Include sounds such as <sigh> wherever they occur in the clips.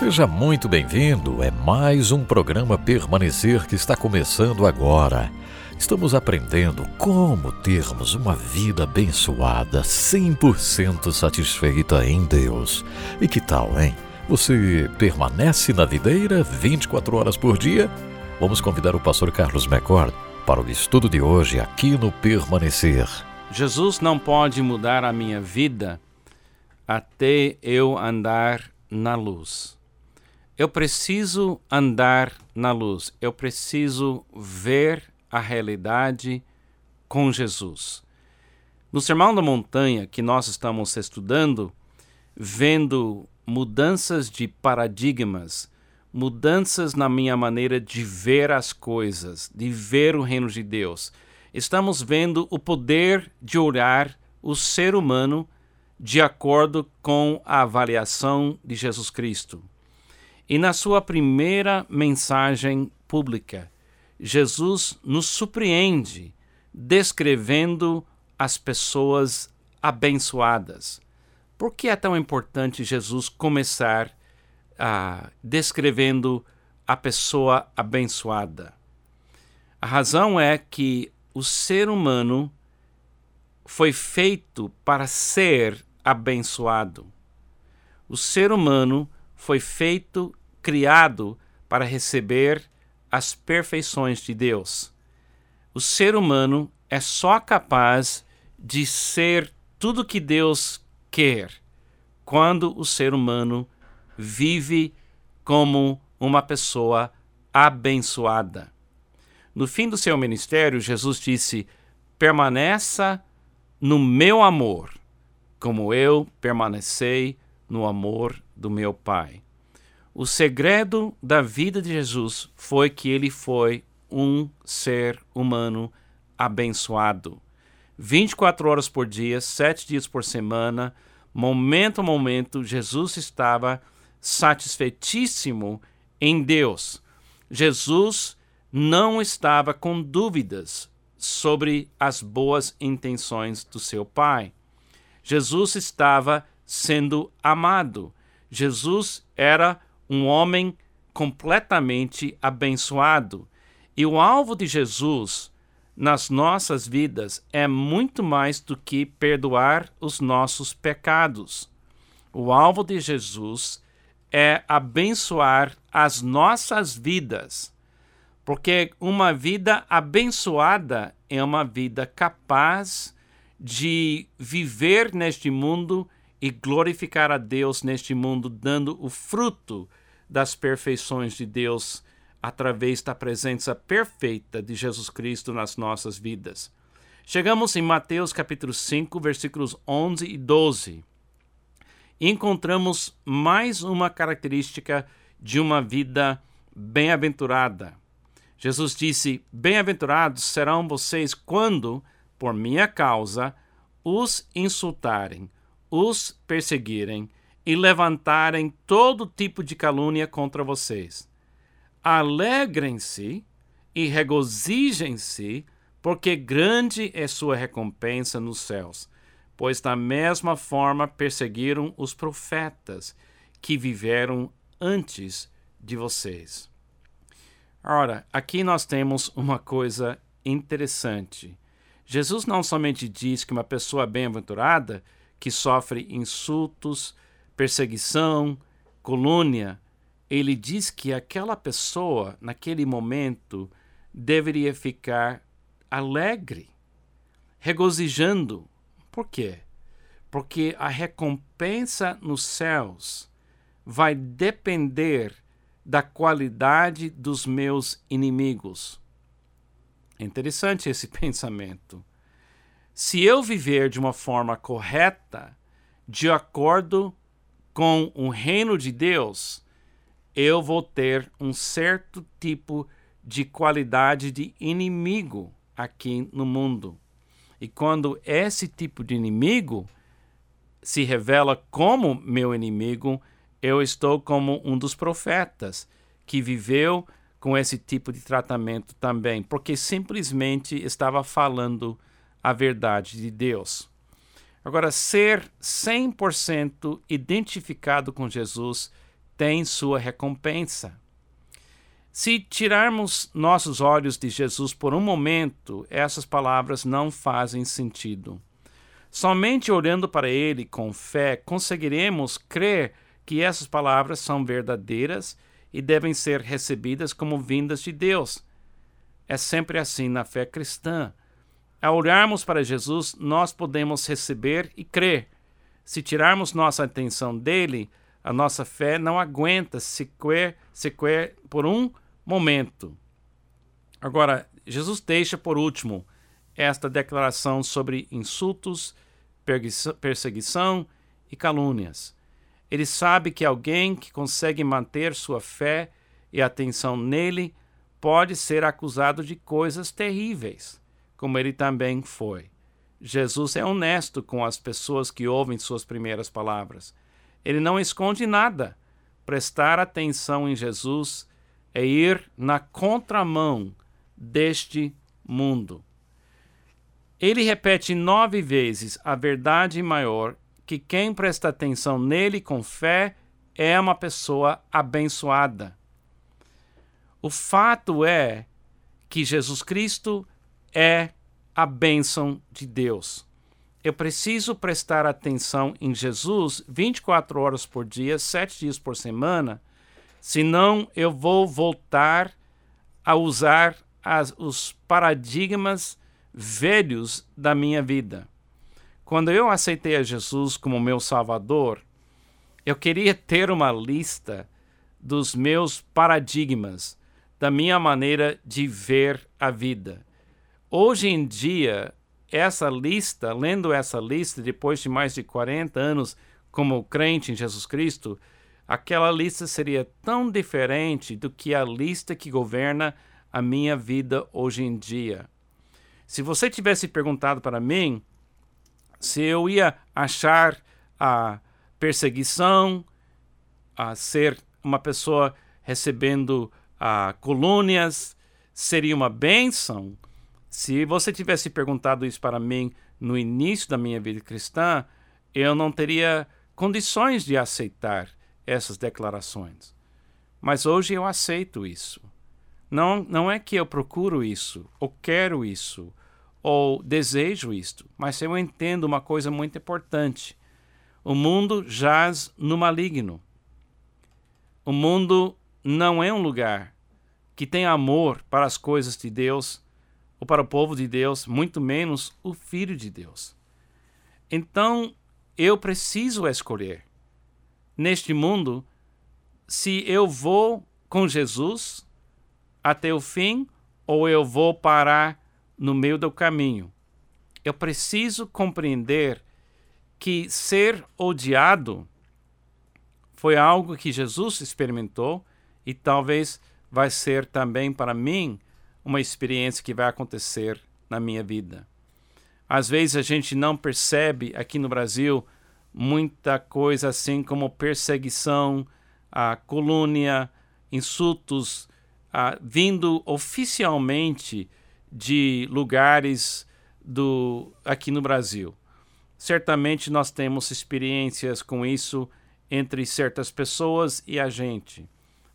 Seja muito bem-vindo. É mais um programa Permanecer que está começando agora. Estamos aprendendo como termos uma vida abençoada, 100% satisfeita em Deus. E que tal, hein? Você permanece na videira 24 horas por dia? Vamos convidar o pastor Carlos McCord para o estudo de hoje aqui no Permanecer. Jesus não pode mudar a minha vida até eu andar na luz. Eu preciso andar na luz, eu preciso ver a realidade com Jesus. No Sermão da Montanha, que nós estamos estudando, vendo mudanças de paradigmas, mudanças na minha maneira de ver as coisas, de ver o reino de Deus, estamos vendo o poder de olhar o ser humano de acordo com a avaliação de Jesus Cristo. E na sua primeira mensagem pública, Jesus nos surpreende descrevendo as pessoas abençoadas. Por que é tão importante Jesus começar ah, descrevendo a pessoa abençoada? A razão é que o ser humano foi feito para ser abençoado. O ser humano foi feito, criado para receber as perfeições de Deus. O ser humano é só capaz de ser tudo que Deus quer quando o ser humano vive como uma pessoa abençoada. No fim do seu ministério, Jesus disse: permaneça no meu amor como eu permanecei no amor do meu Pai. O segredo da vida de Jesus foi que ele foi um ser humano abençoado. 24 horas por dia, sete dias por semana, momento a momento, Jesus estava satisfeitíssimo em Deus. Jesus não estava com dúvidas sobre as boas intenções do seu Pai. Jesus estava sendo amado. Jesus era um homem completamente abençoado. E o alvo de Jesus nas nossas vidas é muito mais do que perdoar os nossos pecados. O alvo de Jesus é abençoar as nossas vidas, porque uma vida abençoada é uma vida capaz de viver neste mundo e glorificar a Deus neste mundo, dando o fruto das perfeições de Deus através da presença perfeita de Jesus Cristo nas nossas vidas. Chegamos em Mateus capítulo 5, versículos 11 e 12. Encontramos mais uma característica de uma vida bem-aventurada. Jesus disse: Bem-aventurados serão vocês quando por minha causa, os insultarem, os perseguirem e levantarem todo tipo de calúnia contra vocês. Alegrem-se e regozijem-se, porque grande é sua recompensa nos céus, pois da mesma forma perseguiram os profetas que viveram antes de vocês. Ora, aqui nós temos uma coisa interessante. Jesus não somente diz que uma pessoa bem-aventurada que sofre insultos, perseguição, colúnia, ele diz que aquela pessoa, naquele momento, deveria ficar alegre, regozijando. Por quê? Porque a recompensa nos céus vai depender da qualidade dos meus inimigos. É interessante esse <laughs> pensamento. Se eu viver de uma forma correta, de acordo com o reino de Deus, eu vou ter um certo tipo de qualidade de inimigo aqui no mundo. E quando esse tipo de inimigo se revela como meu inimigo, eu estou como um dos profetas que viveu com esse tipo de tratamento também, porque simplesmente estava falando a verdade de Deus. Agora, ser 100% identificado com Jesus tem sua recompensa. Se tirarmos nossos olhos de Jesus por um momento, essas palavras não fazem sentido. Somente olhando para Ele com fé conseguiremos crer que essas palavras são verdadeiras e devem ser recebidas como vindas de Deus. É sempre assim na fé cristã. Ao olharmos para Jesus, nós podemos receber e crer. Se tirarmos nossa atenção dele, a nossa fé não aguenta sequer, sequer por um momento. Agora, Jesus deixa por último esta declaração sobre insultos, perseguição e calúnias. Ele sabe que alguém que consegue manter sua fé e atenção nele pode ser acusado de coisas terríveis, como ele também foi. Jesus é honesto com as pessoas que ouvem suas primeiras palavras. Ele não esconde nada. Prestar atenção em Jesus é ir na contramão deste mundo. Ele repete nove vezes a verdade maior que quem presta atenção nele com fé é uma pessoa abençoada. O fato é que Jesus Cristo é a bênção de Deus. Eu preciso prestar atenção em Jesus 24 horas por dia, sete dias por semana, senão eu vou voltar a usar as, os paradigmas velhos da minha vida. Quando eu aceitei a Jesus como meu Salvador, eu queria ter uma lista dos meus paradigmas, da minha maneira de ver a vida. Hoje em dia, essa lista, lendo essa lista depois de mais de 40 anos como crente em Jesus Cristo, aquela lista seria tão diferente do que a lista que governa a minha vida hoje em dia. Se você tivesse perguntado para mim se eu ia achar a perseguição, a ser uma pessoa recebendo a colônias, seria uma bênção, se você tivesse perguntado isso para mim no início da minha vida cristã, eu não teria condições de aceitar essas declarações. Mas hoje eu aceito isso. Não, não é que eu procuro isso, ou quero isso, ou desejo isto, mas eu entendo uma coisa muito importante. O mundo jaz no maligno. O mundo não é um lugar que tem amor para as coisas de Deus ou para o povo de Deus, muito menos o Filho de Deus. Então, eu preciso escolher neste mundo se eu vou com Jesus até o fim ou eu vou parar no meio do caminho. Eu preciso compreender que ser odiado foi algo que Jesus experimentou e talvez vai ser também para mim uma experiência que vai acontecer na minha vida. Às vezes a gente não percebe aqui no Brasil muita coisa assim como perseguição, a colônia, insultos a, vindo oficialmente de lugares do aqui no Brasil. Certamente nós temos experiências com isso entre certas pessoas e a gente.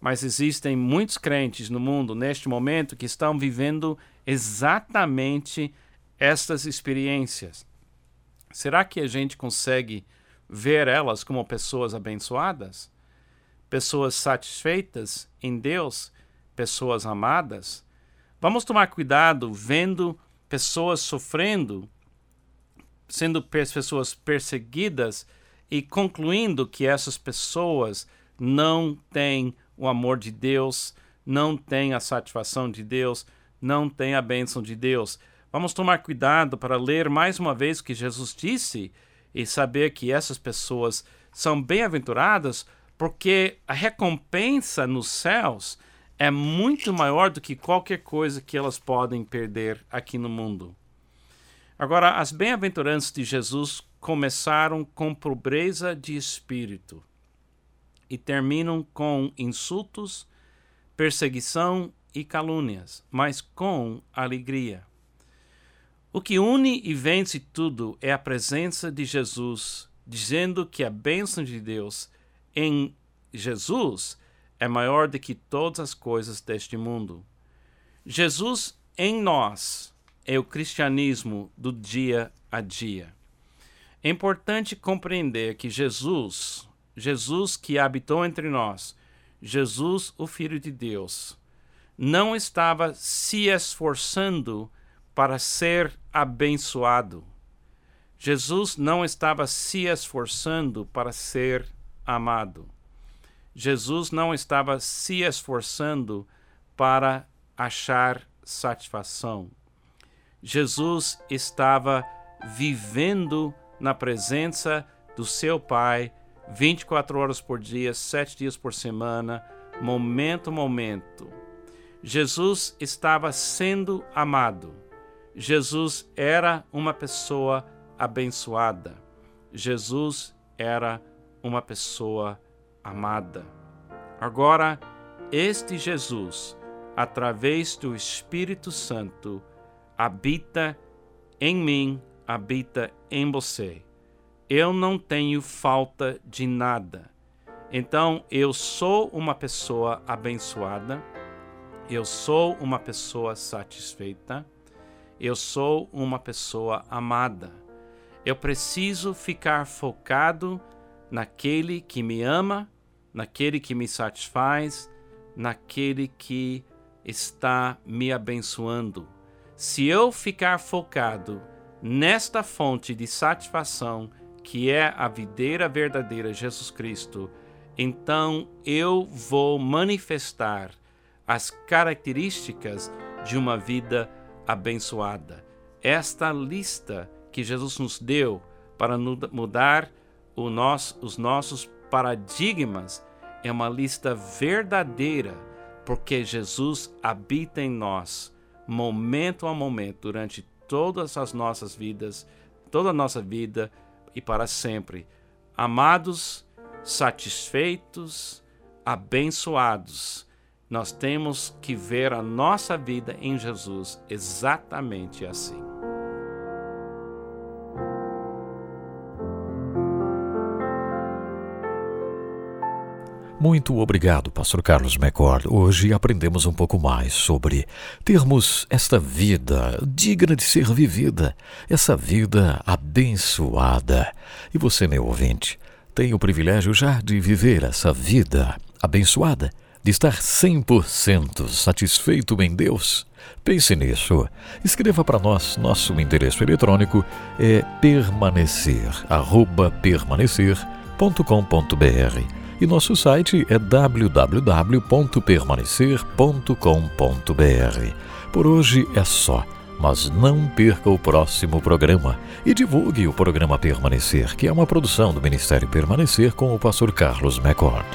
Mas existem muitos crentes no mundo neste momento que estão vivendo exatamente estas experiências. Será que a gente consegue ver elas como pessoas abençoadas? Pessoas satisfeitas em Deus? Pessoas amadas? Vamos tomar cuidado vendo pessoas sofrendo, sendo pessoas perseguidas e concluindo que essas pessoas não têm o amor de Deus, não tem a satisfação de Deus, não tem a bênção de Deus. Vamos tomar cuidado para ler mais uma vez o que Jesus disse e saber que essas pessoas são bem-aventuradas porque a recompensa nos céus é muito maior do que qualquer coisa que elas podem perder aqui no mundo. Agora, as bem-aventuranças de Jesus começaram com pobreza de espírito e terminam com insultos, perseguição e calúnias, mas com alegria. O que une e vence tudo é a presença de Jesus, dizendo que a bênção de Deus em Jesus é maior do que todas as coisas deste mundo. Jesus em nós é o cristianismo do dia a dia. É importante compreender que Jesus, Jesus que habitou entre nós, Jesus, o Filho de Deus, não estava se esforçando para ser abençoado. Jesus não estava se esforçando para ser amado. Jesus não estava se esforçando para achar satisfação. Jesus estava vivendo na presença do seu Pai 24 horas por dia, sete dias por semana, momento a momento. Jesus estava sendo amado. Jesus era uma pessoa abençoada. Jesus era uma pessoa amada. Agora, este Jesus, através do Espírito Santo, habita em mim, habita em você. Eu não tenho falta de nada. Então, eu sou uma pessoa abençoada, eu sou uma pessoa satisfeita, eu sou uma pessoa amada. Eu preciso ficar focado naquele que me ama, naquele que me satisfaz, naquele que está me abençoando. Se eu ficar focado nesta fonte de satisfação, que é a videira verdadeira Jesus Cristo, então eu vou manifestar as características de uma vida abençoada. Esta lista que Jesus nos deu para mudar nosso, os nossos paradigmas é uma lista verdadeira, porque Jesus habita em nós, momento a momento, durante todas as nossas vidas, toda a nossa vida e para sempre. Amados, satisfeitos, abençoados, nós temos que ver a nossa vida em Jesus exatamente assim. Muito obrigado, Pastor Carlos McCord. Hoje aprendemos um pouco mais sobre termos esta vida digna de ser vivida, essa vida abençoada. E você, meu ouvinte, tem o privilégio já de viver essa vida abençoada, de estar 100% satisfeito em Deus? Pense nisso. Escreva para nós. Nosso endereço eletrônico é permanecer, arroba permanecer.com.br e nosso site é www.permanecer.com.br. Por hoje é só, mas não perca o próximo programa e divulgue o programa Permanecer, que é uma produção do Ministério Permanecer com o pastor Carlos McCord.